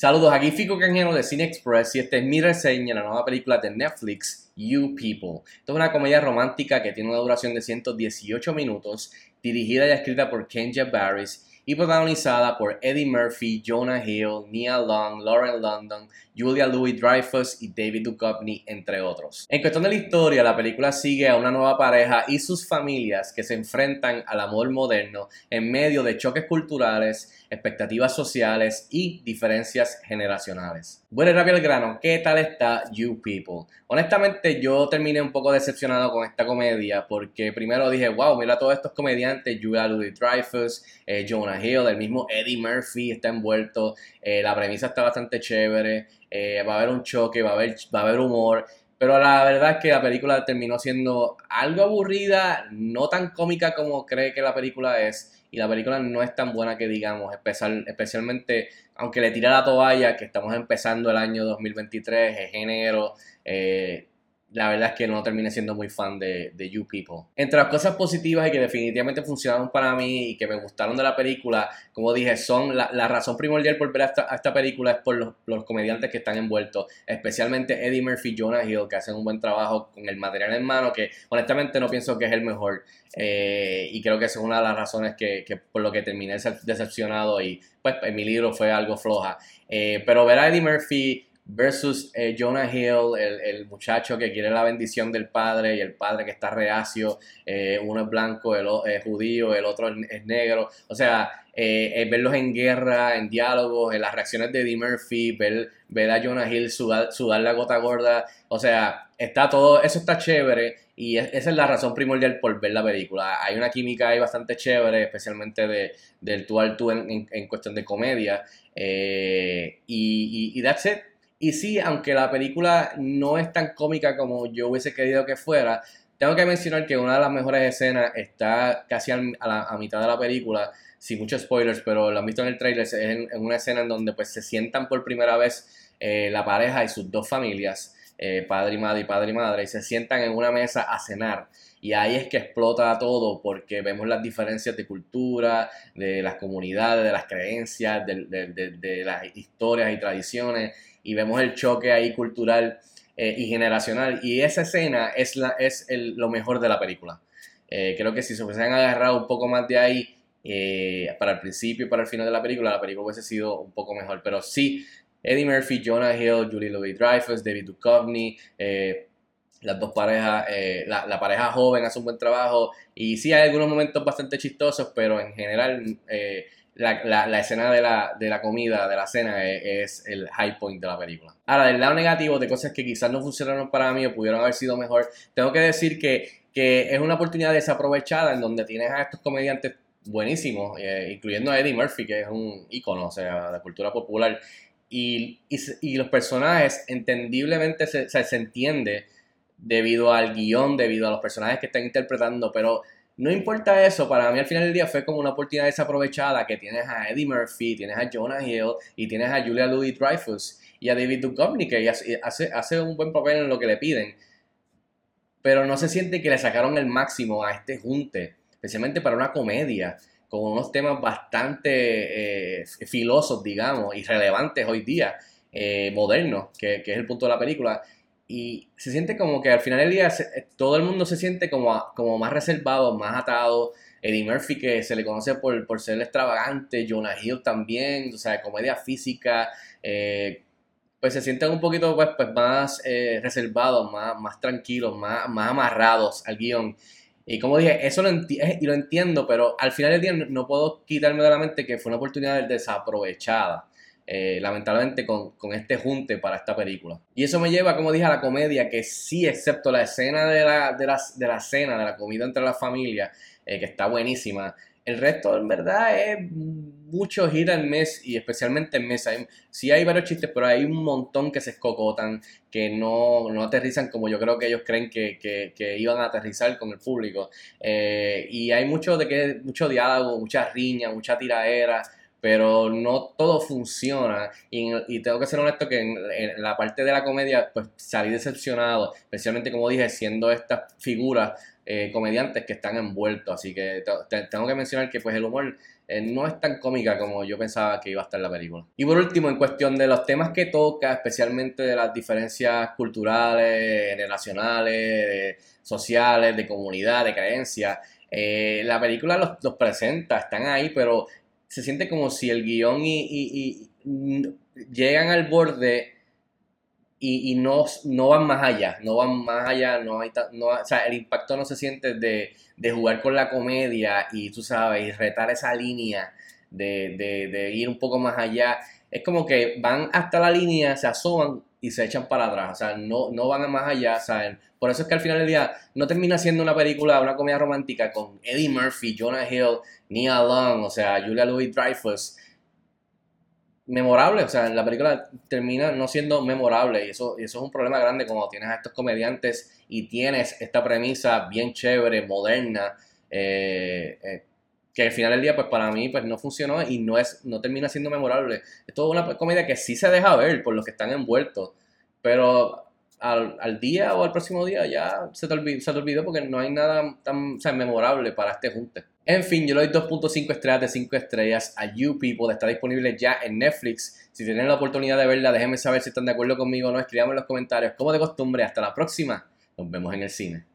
Saludos, aquí Fico Canjeno de Cine Express y esta es mi reseña de la nueva película de Netflix, You People. Esta es una comedia romántica que tiene una duración de 118 minutos, dirigida y escrita por Kenya Barris y protagonizada por Eddie Murphy, Jonah Hill, Nia Long, Lauren London, Julia Louis-Dreyfus y David Duchovny, entre otros. En cuestión de la historia, la película sigue a una nueva pareja y sus familias que se enfrentan al amor moderno en medio de choques culturales, expectativas sociales y diferencias generacionales. Bueno, rápido al grano, ¿qué tal está You People? Honestamente, yo terminé un poco decepcionado con esta comedia porque primero dije, wow, mira todos estos comediantes, Julia Louis-Dreyfus, eh, Jonah Hill, el mismo Eddie Murphy está envuelto, eh, la premisa está bastante chévere, eh, va a haber un choque, va a haber, va a haber humor, pero la verdad es que la película terminó siendo algo aburrida, no tan cómica como cree que la película es y la película no es tan buena que digamos, especial, especialmente aunque le tira la toalla, que estamos empezando el año 2023, es enero, eh, la verdad es que no terminé siendo muy fan de, You People. Entre las cosas positivas y que definitivamente funcionaron para mí y que me gustaron de la película, como dije, son la, razón primordial por ver a esta, película es por los, comediantes que están envueltos, especialmente Eddie Murphy y Jonah Hill, que hacen un buen trabajo con el material en mano, que honestamente no pienso que es el mejor. Eh, y creo que esa es una de las razones que, por lo que terminé decepcionado y pues en mi libro fue algo floja. Eh, pero ver a Eddie Murphy versus eh, Jonah Hill, el, muchacho que quiere la bendición del padre y el padre que está reacio, eh, uno es blanco, el es judío, el otro es, negro, o sea, eh, verlos en guerra, en diálogos, en las reacciones de Eddie Murphy, ver, ver a Jonah Hill sudar, la gota gorda, o sea, está todo, eso está chévere y esa es la razón primordial por ver la película. Hay una química ahí bastante chévere, especialmente de, del tú al tú en, cuestión de comedia. y, y, y that's it. Y sí, aunque la película no es tan cómica como yo hubiese querido que fuera, tengo que mencionar que una de las mejores escenas está casi a, la, mitad de la película, sin muchos spoilers, pero lo han visto en el trailer, es en, una escena en donde pues se sientan por primera vez eh, la pareja y sus dos familias, eh, padre y madre y padre y madre, y se sientan en una mesa a cenar. Y ahí es que explota todo porque vemos las diferencias de cultura, de las comunidades, de las creencias, de las historias y tradiciones y vemos el choque ahí cultural eh, y generacional. Y esa escena es, la, es el, lo mejor de la película. Eh, creo que si se hubiesen agarrado un poco más de ahí eh, para el principio y para el final de la película, la película hubiese sido un poco mejor. Pero sí, Eddie Murphy, Jonah Hill, Julie Louis-Dreyfus, David Duchovny, las dos parejas, la, la, pareja joven hace un buen trabajo y sí hay algunos momentos bastante chistosos, pero en general la, la, escena de la, de la, comida, de la cena, es, el high point de la película. Ahora, del lado negativo, de cosas que quizás no funcionaron para mí o pudieron haber sido mejor, tengo que decir que, que es una oportunidad desaprovechada en donde tienes a estos comediantes buenísimos, eh, incluyendo a Eddie Murphy, que es un ícono, o sea, de cultura popular. Y, y, los personajes, entendiblemente, se, se entiende debido al guion, debido a los personajes que están interpretando, pero no importa eso, para mí al final del día fue como una oportunidad desaprovechada que tienes a Eddie Murphy, tienes a Jonah Hill y tienes a Julia Louis Dreyfus y a David Duchovny que hace, hace un buen papel en lo que le piden. Pero no se siente que le sacaron el máximo a este junte, especialmente para una comedia con unos temas bastante eh, filosos, digamos, y relevantes hoy día, eh, modernos, que, que es el punto de la película y se siente como que al final del día eh, todo el mundo se siente como, como más reservado, más atado. Eddie Murphy, que se le conoce por, por ser extravagante, Jonah Hill también, o sea, comedia física, eh, pues se sienten un poquito pues, pues más eh, reservados, más, más tranquilos, más, más amarrados al guion. Y como dije, eso lo, y lo entiendo, pero al final del día no puedo quitarme de la mente que fue una oportunidad desaprovechada. Eh, lamentablemente con, este junte para esta película. Y eso me lleva, como dije, a la comedia, que sí, excepto la escena de la, de de la cena, de la comida entre las familias, eh, que está buenísima. El resto, en verdad, es mucho gira en mes y especialmente en mes. sí hay varios chistes, pero hay un montón que se escocotan, que no, no aterrizan como yo creo que ellos creen que, que, iban a aterrizar con el público. Eh, y hay mucho, de que, mucho diálogo, mucha riña, mucha tiraera pero no todo funciona. Y, tengo que ser honesto que en, la parte de la comedia, pues salí decepcionado, especialmente como dije, siendo estas figuras eh, comediantes que están envueltos. Así que tengo que mencionar que pues el humor eh, no es tan cómica como yo pensaba que iba a estar la película. Y por último, en cuestión de los temas que toca, especialmente de las diferencias culturales, relacionales, sociales, de comunidad, de creencias, eh, la película los presenta, están ahí, pero se siente como si el guion y, llegan al borde y, no, no van más allá, no van más allá, no hay, no, o sea, el impacto no se siente de, jugar con la comedia y tú sabes, y retar esa línea de, ir un poco más allá. Es como que van hasta la línea, se asoman y se echan para atrás, o sea, no, no van más allá, ¿saben? Por eso es que al final del día no termina siendo una película, una comedia romántica con Eddie Murphy, Jonah Hill, Nia Long, o sea, Julia Louis Dreyfus. Memorable, o sea, la película termina no siendo memorable y eso, eso es un problema grande cuando tienes a estos comediantes y tienes esta premisa bien chévere, moderna, eh, eh, que al final del día, pues para mí, pues no funcionó y no, es, no termina siendo memorable. Es toda una comedia que sí se deja ver por los que están envueltos, pero al, día o al próximo día ya se te, olvidó, se te olvidó porque no hay nada tan memorable para este junte. En fin, yo le doy 2.5 estrellas de 5 estrellas a You People. Está disponible ya en Netflix. Si tienen la oportunidad de verla, déjenme saber si están de acuerdo conmigo o no. Escribanme en los comentarios. Como de costumbre, hasta la próxima. Nos vemos en el cine.